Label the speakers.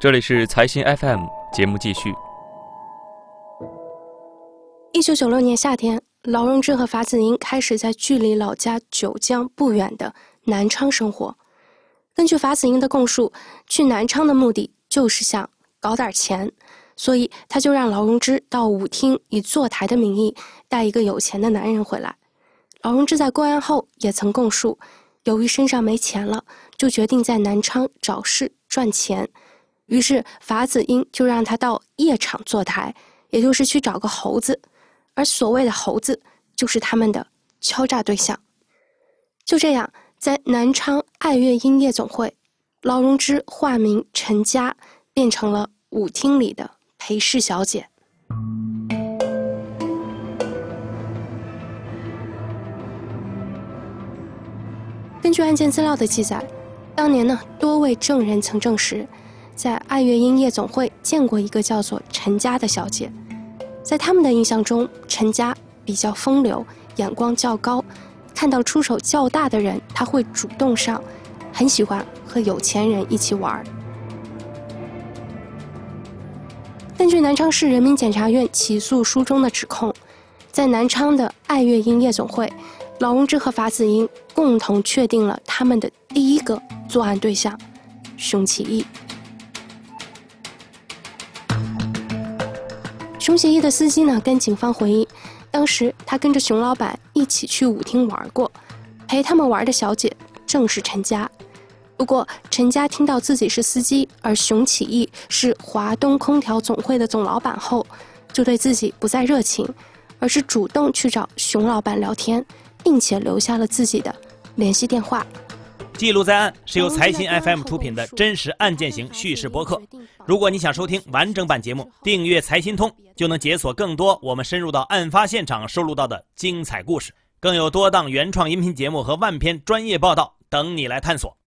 Speaker 1: 这里是财新 FM 节目继续。
Speaker 2: 一九九六年夏天，劳荣枝和法子英开始在距离老家九江不远的南昌生活。根据法子英的供述，去南昌的目的就是想搞点钱，所以他就让劳荣枝到舞厅以坐台的名义带一个有钱的男人回来。劳荣枝在归案后也曾供述，由于身上没钱了，就决定在南昌找事赚钱。于是法子英就让他到夜场坐台，也就是去找个猴子。而所谓的猴子，就是他们的敲诈对象。就这样，在南昌爱乐音夜总会，劳荣枝化名陈佳，变成了舞厅里的陪侍小姐。根据案件资料的记载，当年呢，多位证人曾证实，在爱乐音夜总会见过一个叫做陈佳的小姐。在他们的印象中，陈佳比较风流，眼光较高，看到出手较大的人，他会主动上，很喜欢和有钱人一起玩。根据南昌市人民检察院起诉书中的指控，在南昌的爱乐音夜总会，劳荣枝和法子英共同确定了他们的第一个作案对象——熊启义。熊启义的司机呢，跟警方回忆，当时他跟着熊老板一起去舞厅玩过，陪他们玩的小姐正是陈佳。不过，陈佳听到自己是司机，而熊启义是华东空调总会的总老板后，就对自己不再热情，而是主动去找熊老板聊天，并且留下了自己的联系电话。
Speaker 3: 记录在案是由财新 FM 出品的真实案件型叙事播客。如果你想收听完整版节目，订阅财新通就能解锁更多我们深入到案发现场收录到的精彩故事，更有多档原创音频节目和万篇专业报道等你来探索。